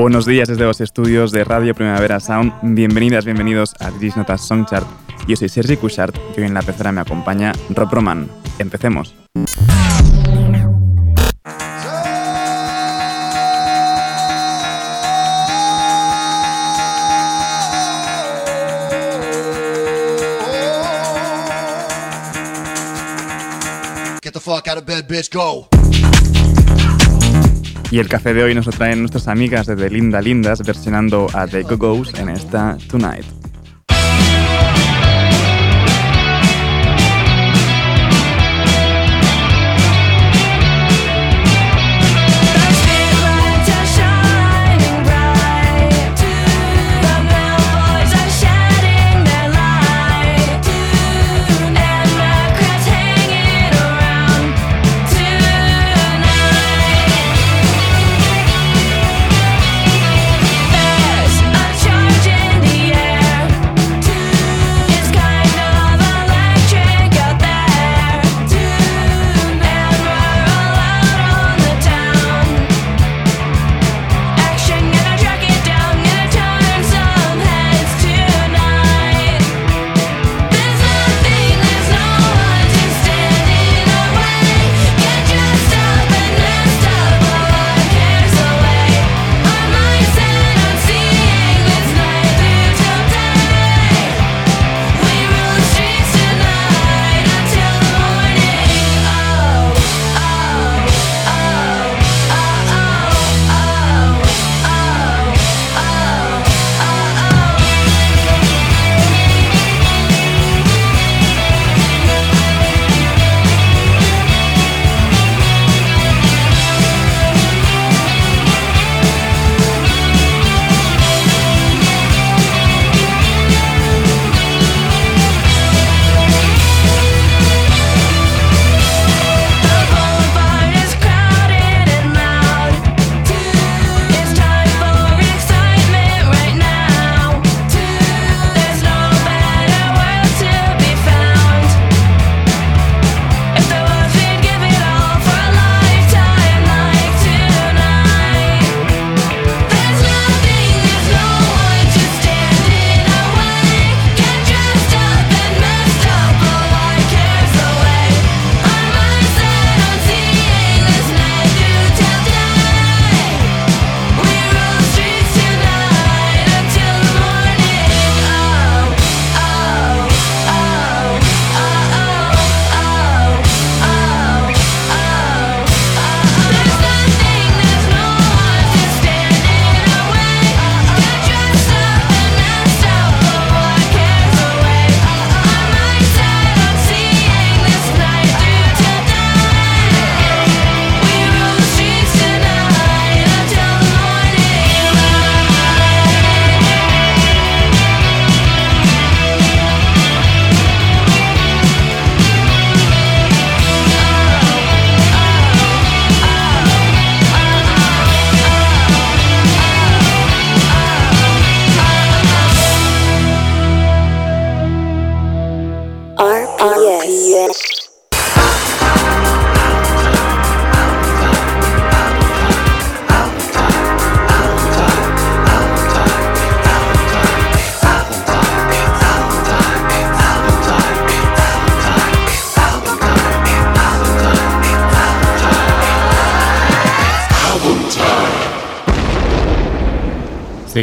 Buenos días desde los estudios de Radio Primavera Sound. Bienvenidas, bienvenidos a Gris Notas Songchart. Yo soy Sergi Cushart y hoy en la pecera me acompaña Rob Roman. Empecemos. Get the fuck out of bed, bitch, go. Y el café de hoy nos lo traen nuestras amigas de Linda Lindas versionando a The Go-Go's en esta Tonight.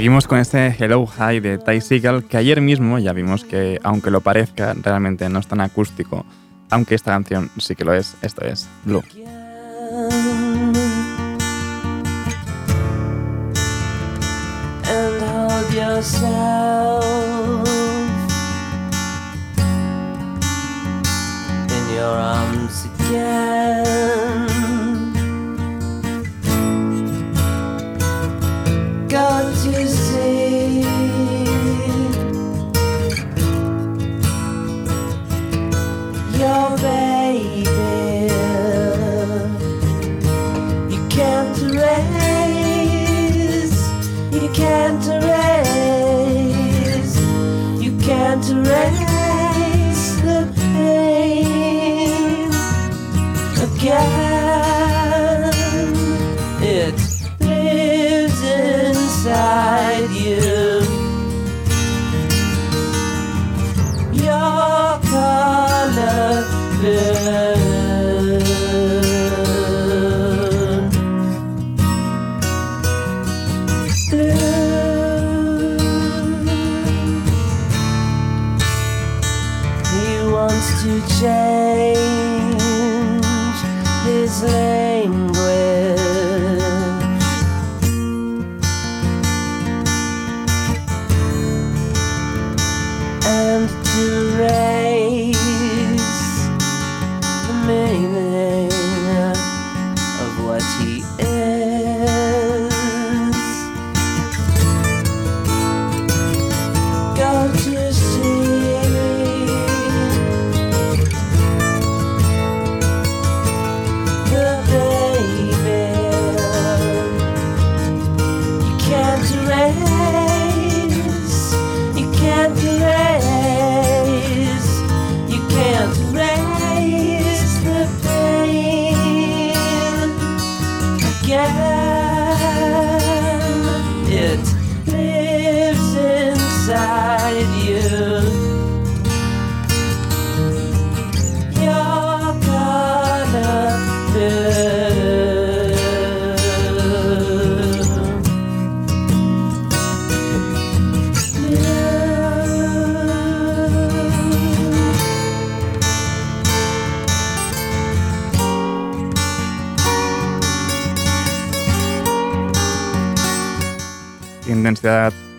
Seguimos con este Hello High de Ty Seagal, que ayer mismo ya vimos que, aunque lo parezca, realmente no es tan acústico, aunque esta canción sí que lo es. Esto es Blue. got to see Your baby, you can't erase, you can't erase, you can't erase.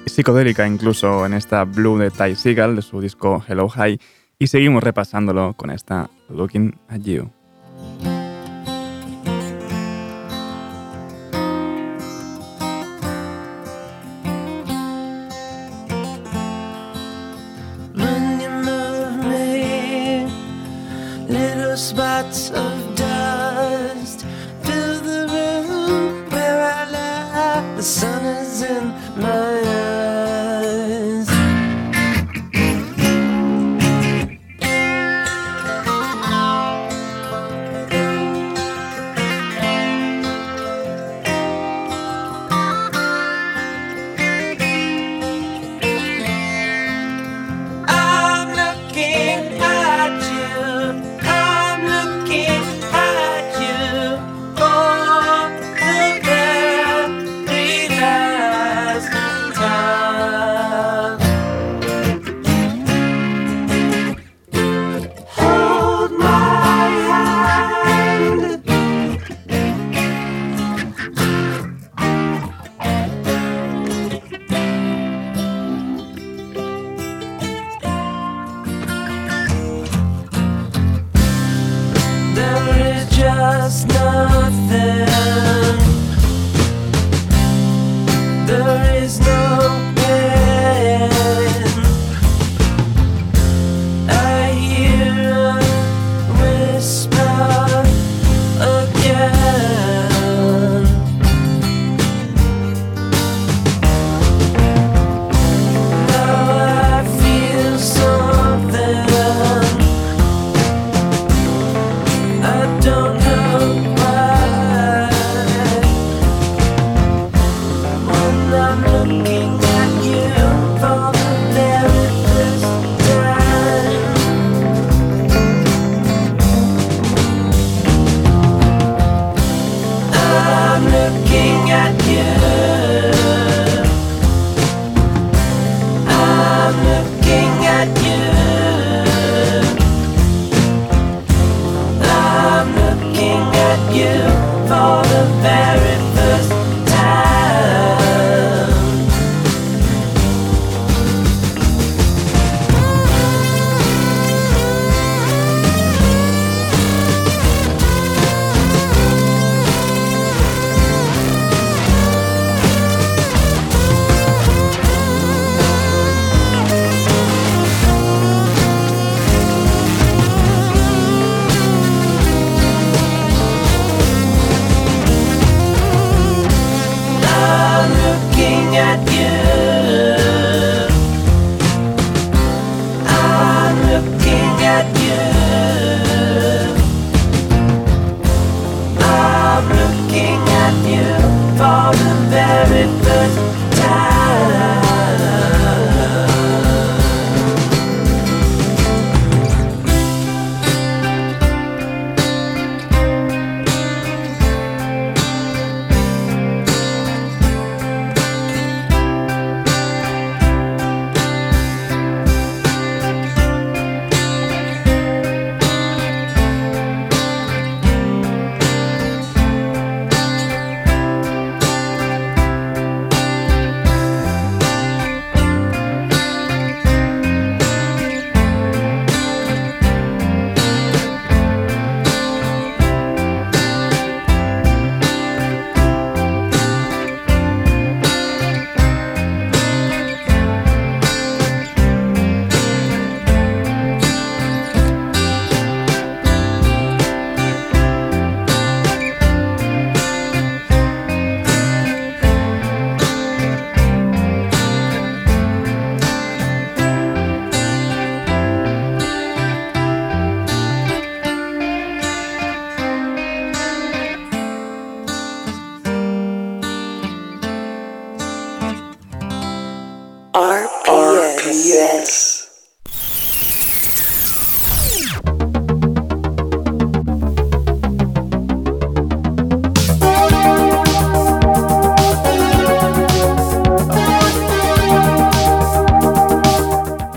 Psicodélica incluso en esta Blue de Ty Seagal de su disco Hello High y seguimos repasándolo con esta Looking at You.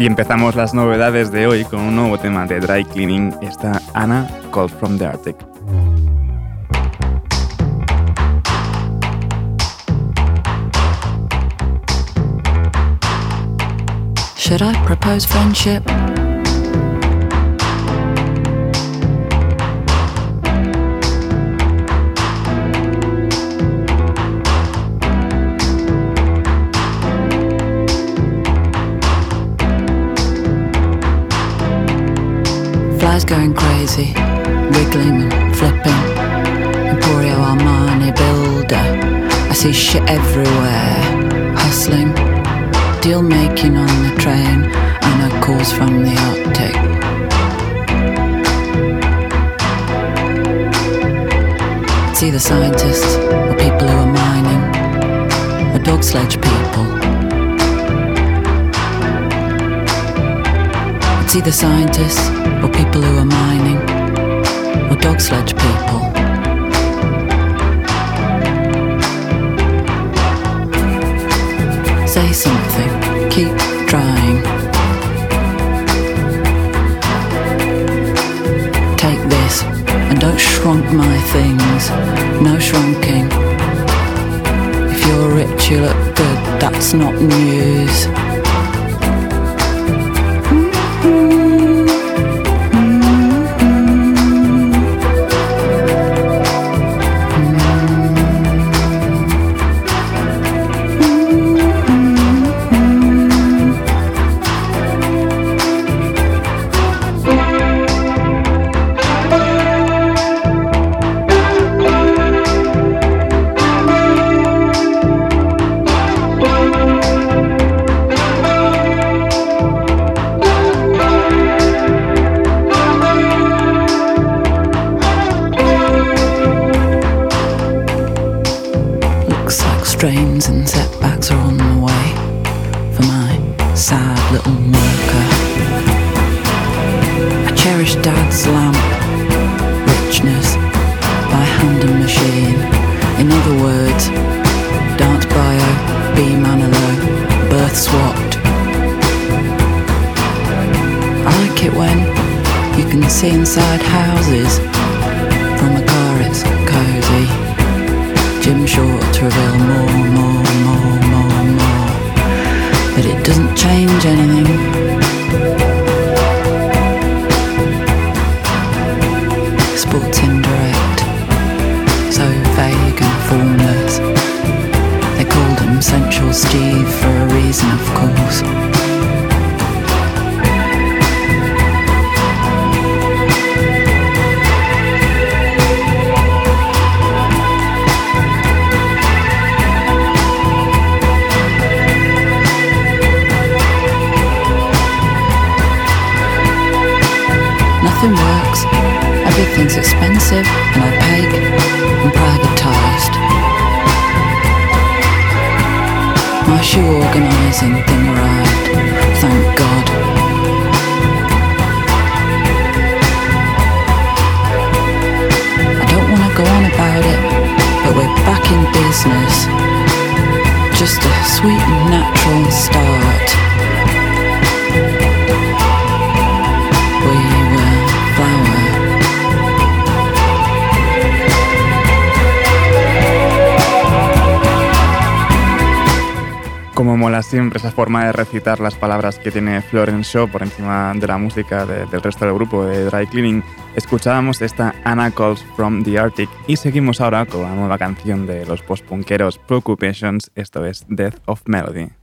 Y empezamos las novedades de hoy con un nuevo tema de Dry Cleaning, esta Anna Called from the Arctic. Should I propose friendship? Going crazy, wiggling and flipping. Emporio Armani builder. I see shit everywhere, hustling deal making on the train and a calls from the Arctic. See the scientists or people who are mining, or dog sledge people. See the scientists or people who are mining, or dog sledge people. say something, keep trying. Take this and don't shrunk my things, no shrunking. If you're rich, you look good, that's not news. Como mola siempre esa forma de recitar las palabras que tiene Florence Shaw por encima de la música del resto del grupo de Dry Cleaning, escuchábamos esta Anna Calls from the Arctic y seguimos ahora con la nueva canción de los postpunkeros Preoccupations, esto es Death of Melody.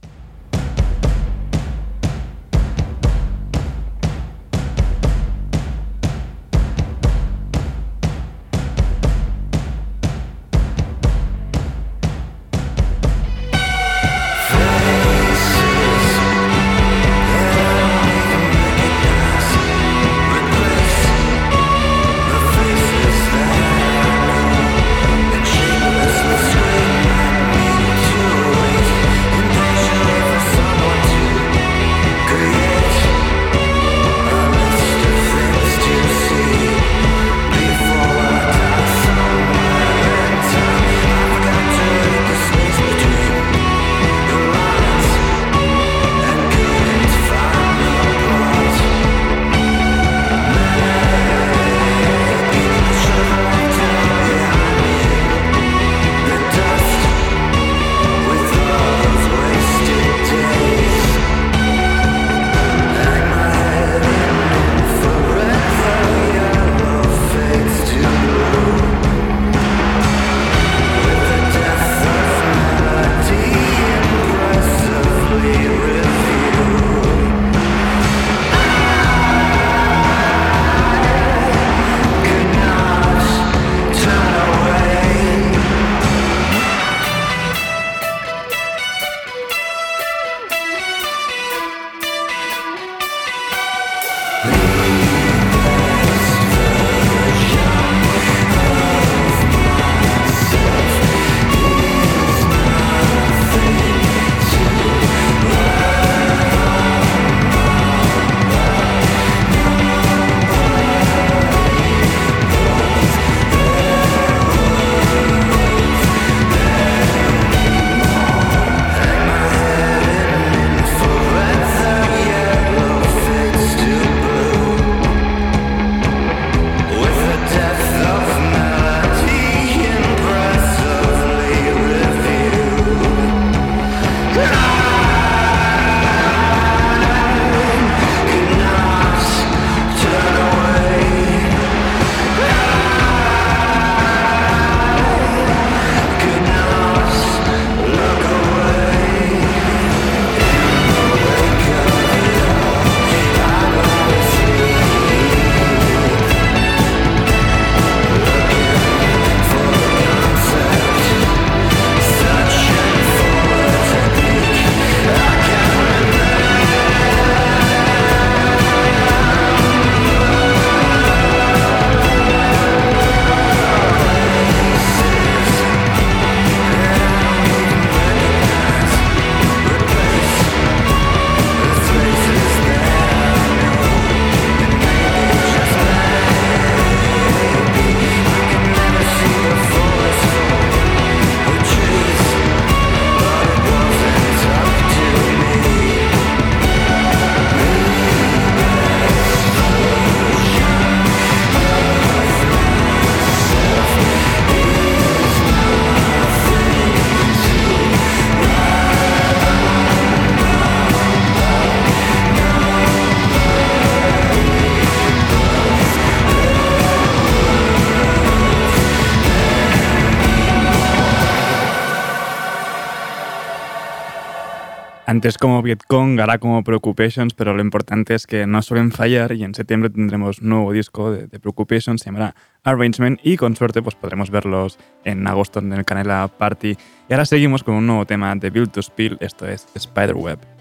Antes como Vietcong, ahora como Preoccupations, pero lo importante es que no suelen fallar y en septiembre tendremos nuevo disco de, de Preoccupations, se llamará Arrangement y con suerte pues podremos verlos en agosto en el Canela Party. Y ahora seguimos con un nuevo tema de Build to Spill, esto es Spiderweb.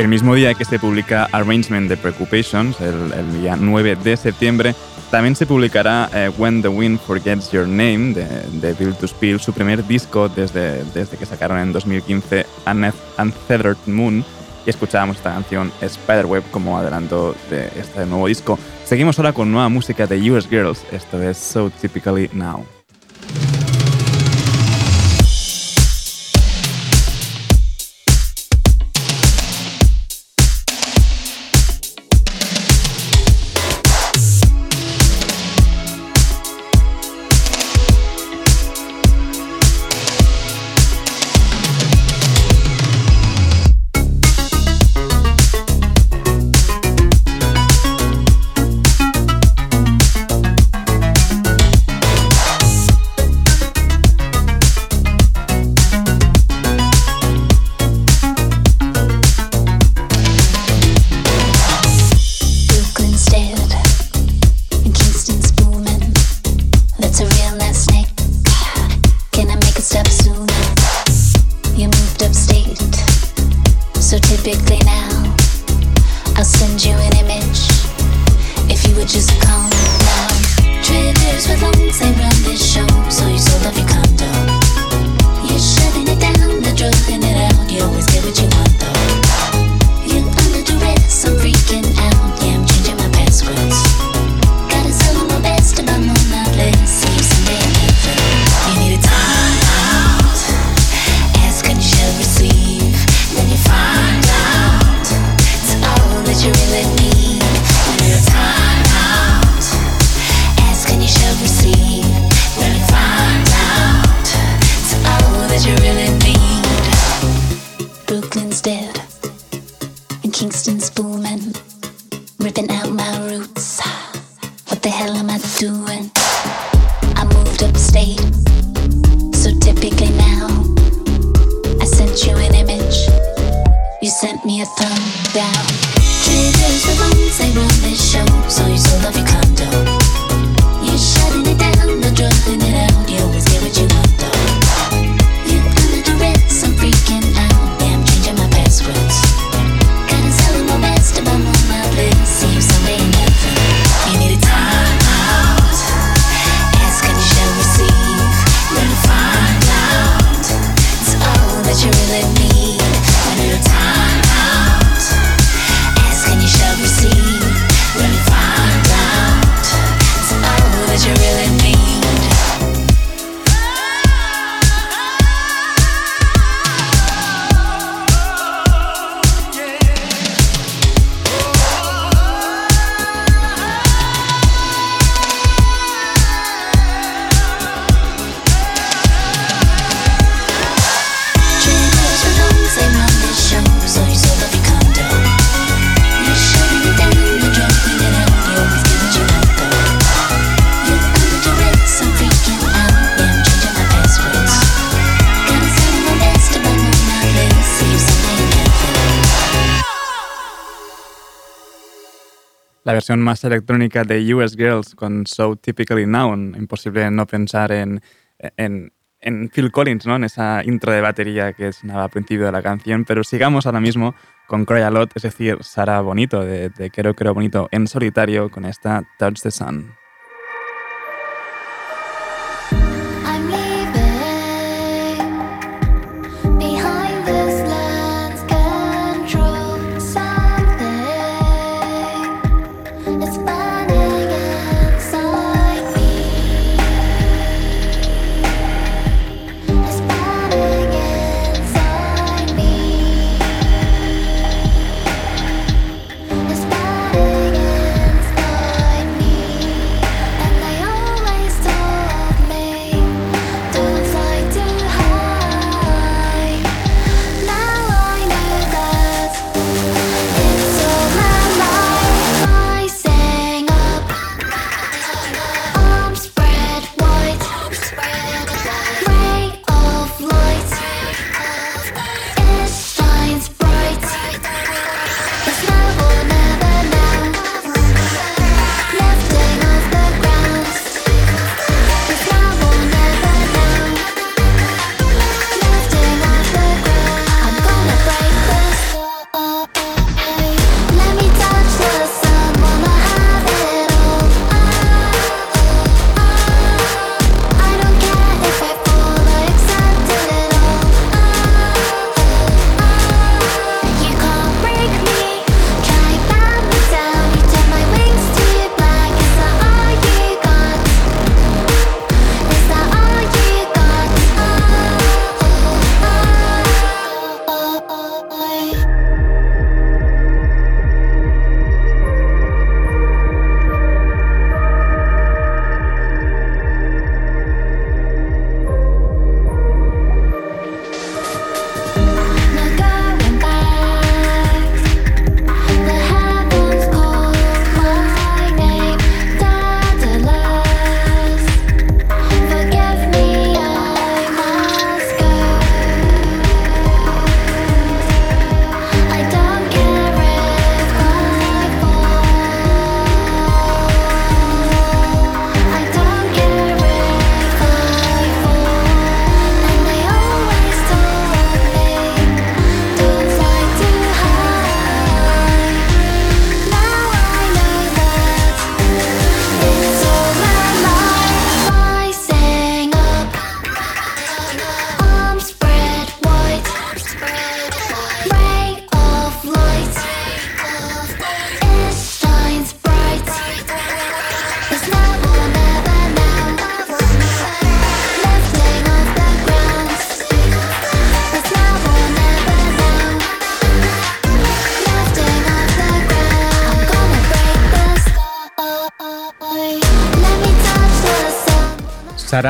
El mismo día que se publica Arrangement de Preoccupations, el, día 9 de septiembre, también se publicará eh, When the Wind Forgets Your Name de, de Bill to Spill, su primer disco desde, desde que sacaron en 2015 Untethered Moon. Y escuchábamos esta canción Spiderweb como adelanto de este nuevo disco. Seguimos ahora con nueva música de US Girls, esto es So Typically Now. La versión más electrónica de US Girls con So Typically Noun, imposible no pensar en, en, en Phil Collins, ¿no? en esa intro de batería que sonaba al principio de la canción, pero sigamos ahora mismo con Cry a Lot, es decir, Sara Bonito, de, de Quiero Quiero Bonito en solitario con esta Touch the Sun.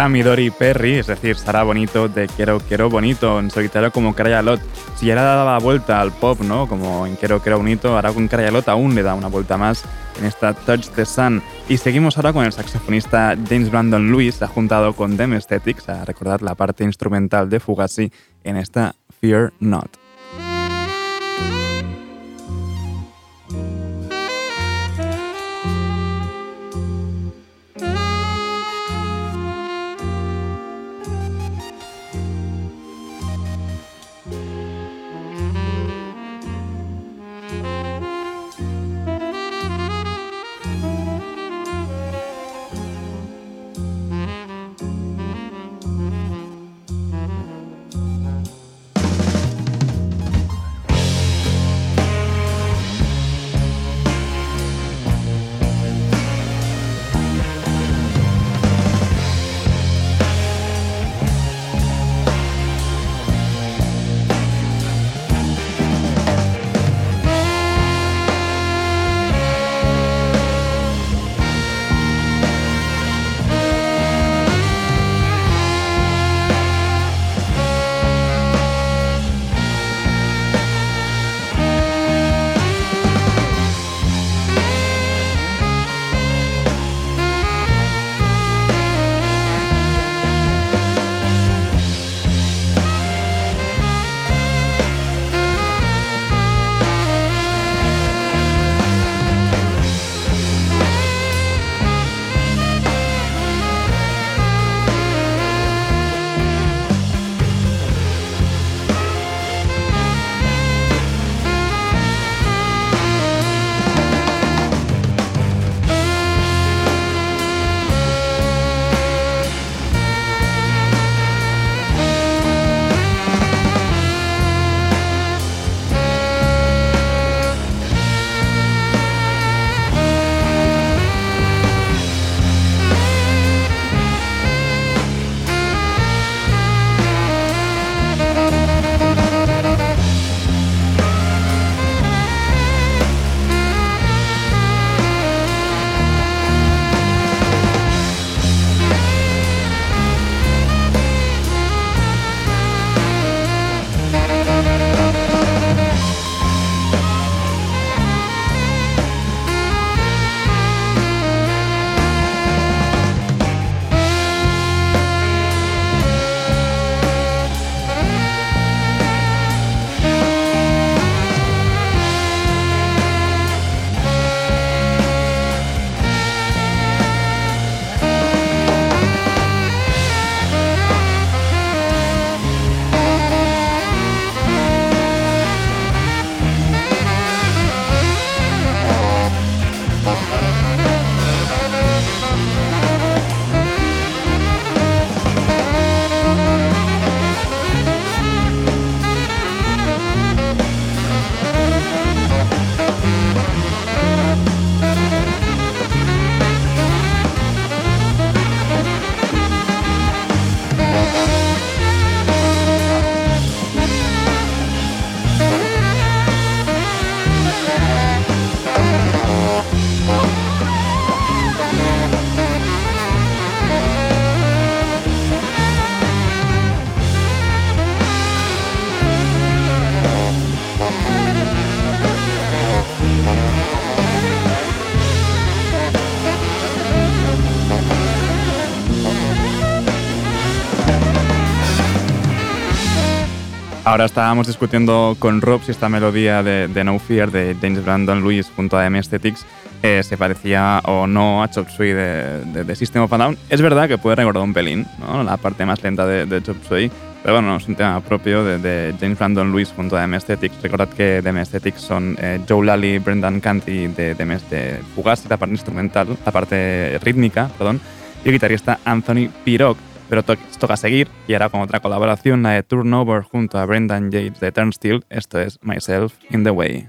Sara Midori Perry, es decir, Sara Bonito de Quiero Quiero Bonito, en solitario como Crayalot. Si ya le daba vuelta al pop, ¿no? Como en Quiero Quiero Bonito, ahora con Crayalot aún le da una vuelta más en esta Touch the Sun. Y seguimos ahora con el saxofonista James Brandon Lewis, ha juntado con Dem Aesthetics a recordar la parte instrumental de Fugazi en esta Fear Not. Ahora estábamos discutiendo con Rob si esta melodía de, No Fear de James Brandon Lewis junto a M Aesthetics eh, se parecía o no a Chop Suey de, de, System of a Down. Es verdad que puede recordar un pelín, ¿no? la parte más lenta de, Chop Suey, pero bueno, es un tema propio de, James Brandon Lewis junto a M Aesthetics. Recordad que de M Aesthetics son eh, Joe Lally, Brendan Canty de, de, de Fugazi, la parte instrumental, la parte rítmica, perdón, y el guitarrista Anthony Piroc pero to toca seguir y ahora con otra colaboración, la de Turnover junto a Brendan Yates de Turnstile. Esto es Myself in the Way.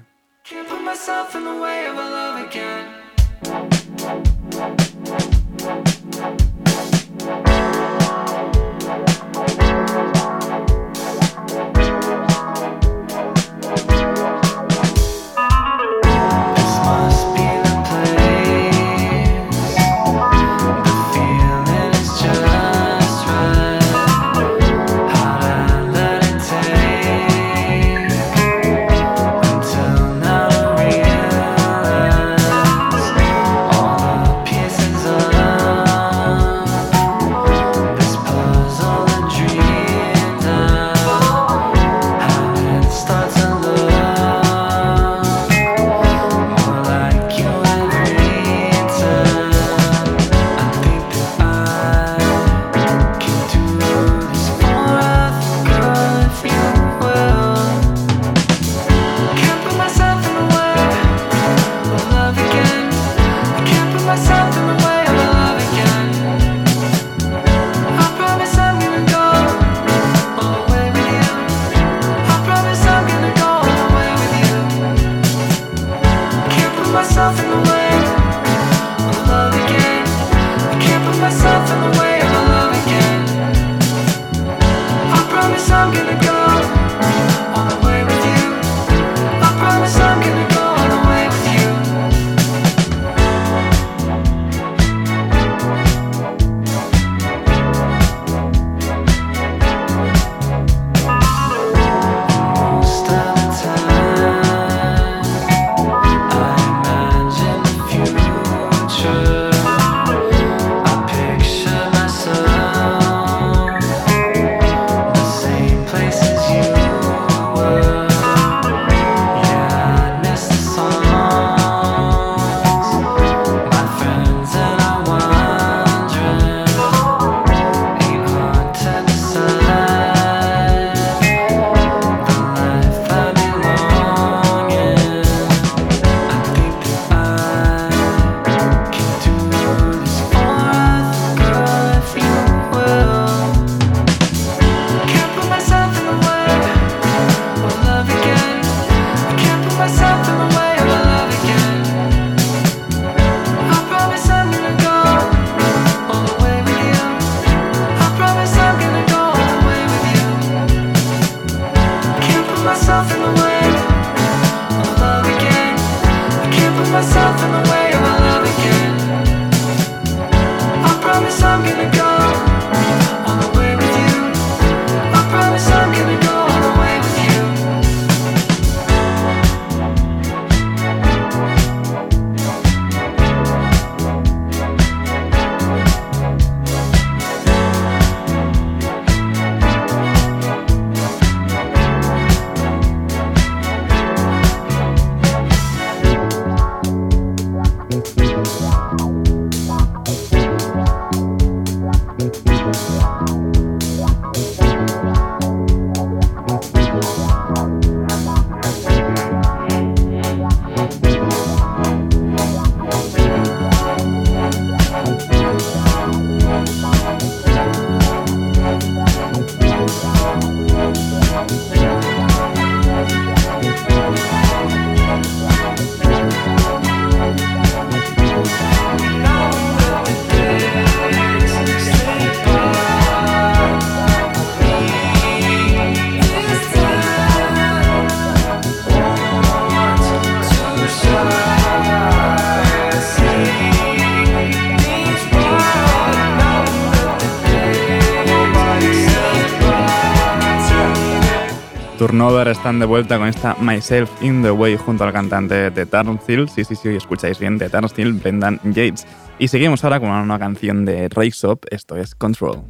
Turnover están de vuelta con esta Myself in the Way junto al cantante de Turnstile. Sí, sí, sí, escucháis bien, de Turnstile, Brendan Yates. Y seguimos ahora con una canción de Race Up, esto es Control.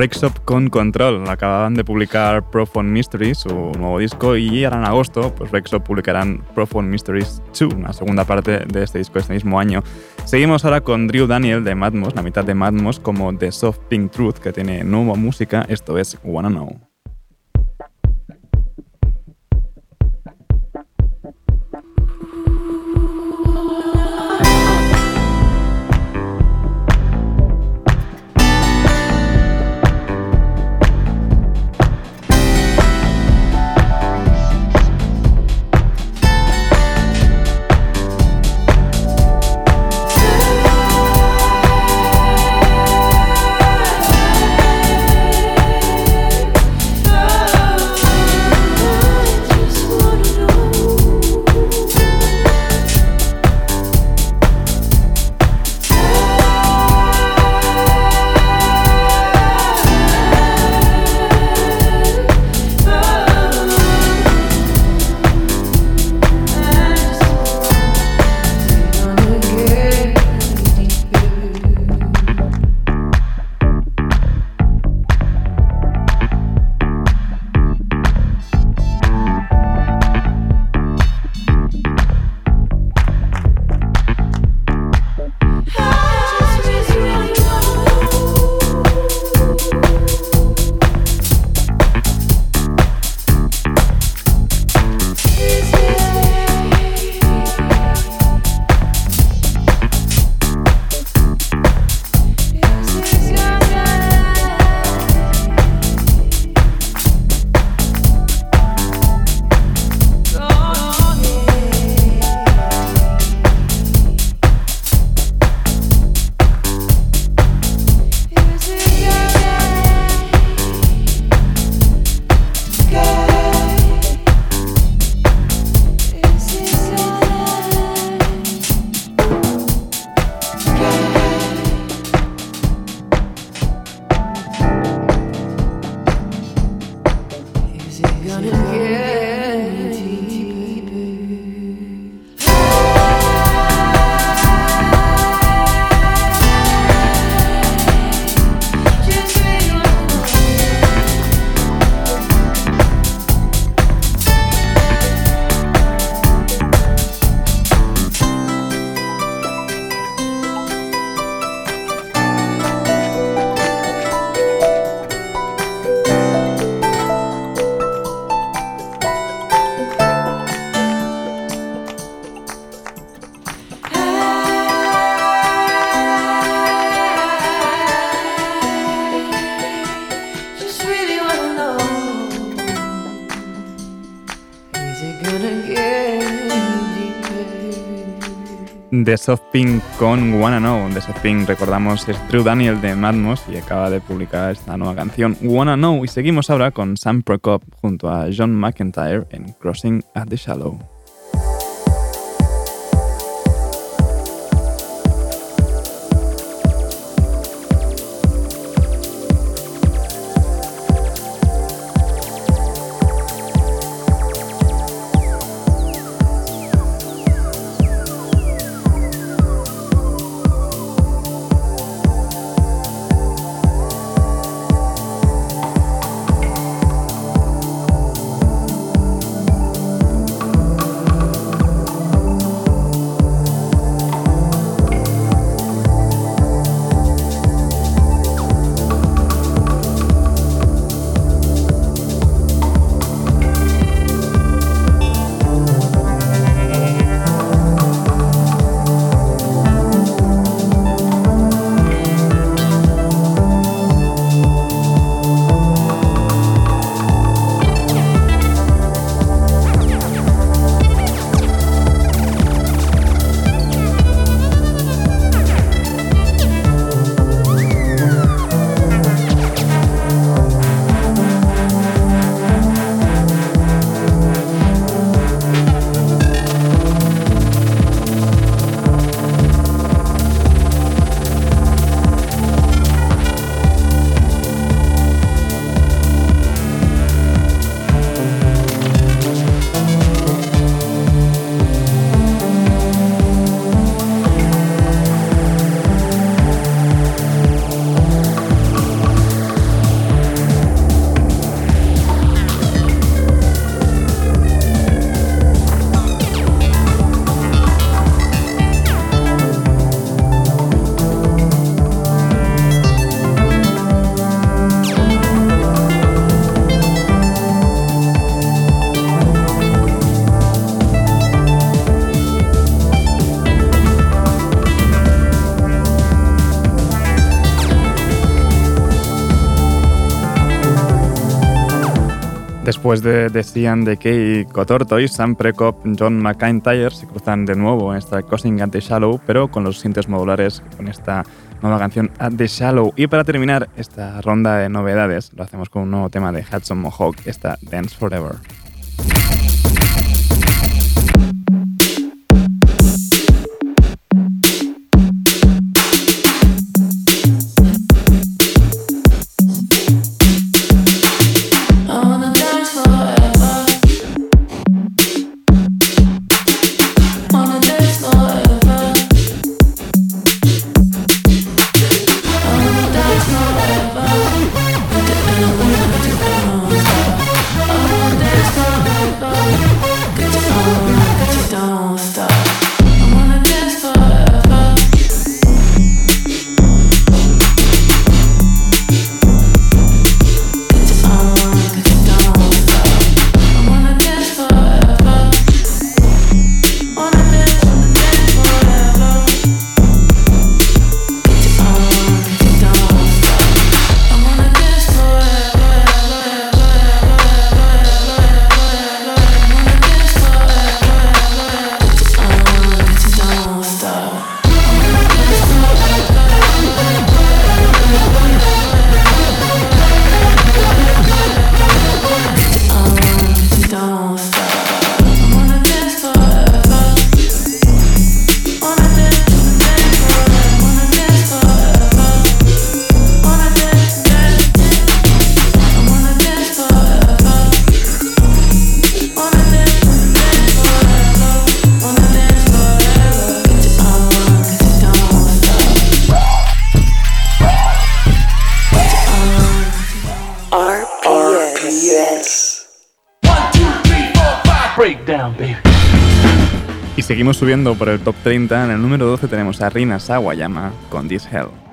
Rexop con Control. Acababan de publicar Profound Mysteries, su nuevo disco, y ahora en agosto, pues Rexop publicarán Profound Mysteries 2, una segunda parte de este disco este mismo año. Seguimos ahora con Drew Daniel de Madmos, la mitad de Madmos, como The Soft Pink Truth, que tiene nueva música. Esto es Wanna Know. The Soft Pink con Wanna Know. The Soft Pink, recordamos, es Drew Daniel de Madmos y acaba de publicar esta nueva canción Wanna Know. Y seguimos ahora con Sam Prokop junto a John McIntyre en Crossing at the Shallow. Después de, de Sian Decay, Cotortoy, Sam Prekop, John McIntyre se cruzan de nuevo en esta Crossing at the Shallow, pero con los sintes modulares con esta nueva canción At the Shallow. Y para terminar esta ronda de novedades, lo hacemos con un nuevo tema de Hudson Mohawk, esta Dance Forever. Por el top 30. En el número 12 tenemos a Rina Sawayama con This Hell.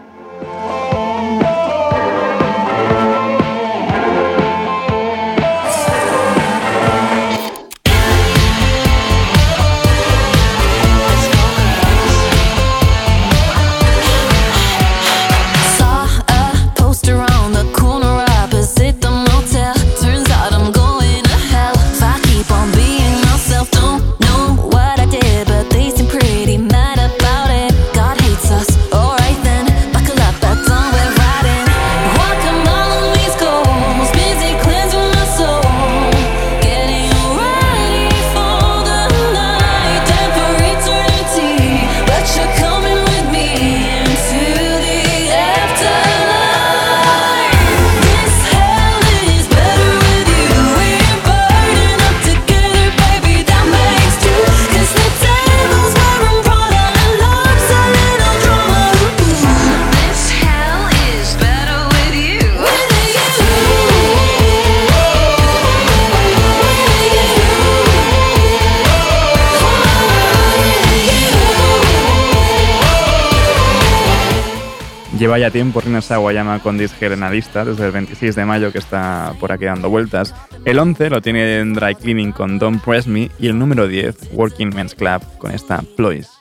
Ya tiempo Rina Sawayama con la lista, desde el 26 de mayo que está por aquí dando vueltas. El 11 lo tiene en Dry Cleaning con Don't Press Me y el número 10, Working Men's Club, con esta Ploys.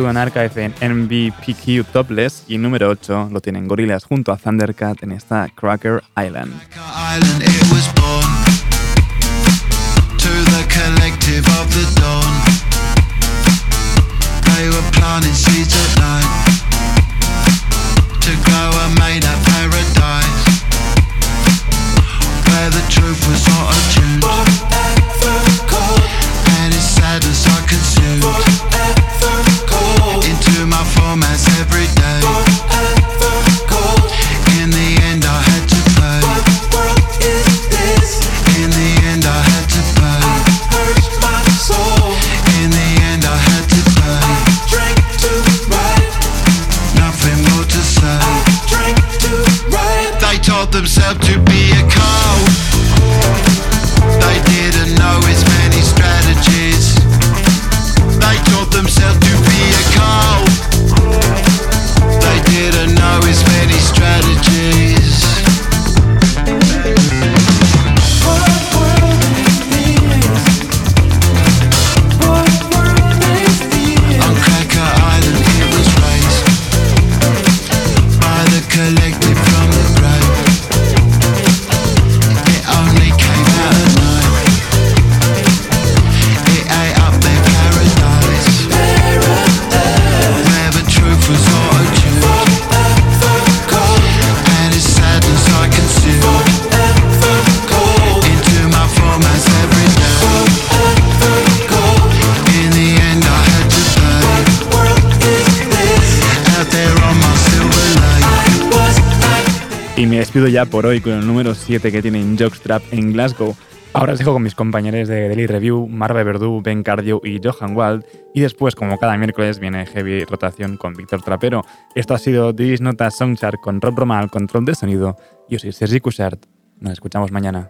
Tiene Sudan Archive en MVPQ Topless y número 8 lo tienen Gorillaz junto a Thundercat en esta Cracker. Island to be a. They didn't know many strategies. They taught themselves to be a cult. Despido ya por hoy con el número 7 que tienen Jockstrap en Glasgow. Ahora os dejo con mis compañeros de Daily Review, Marve Verdú, Ben Cardio y Johan Wald. Y después, como cada miércoles, viene Heavy Rotación con Víctor Trapero. Esto ha sido This Nota Songchart con Rob Roma al control de sonido. Yo soy Sergi Cushart. Nos escuchamos mañana.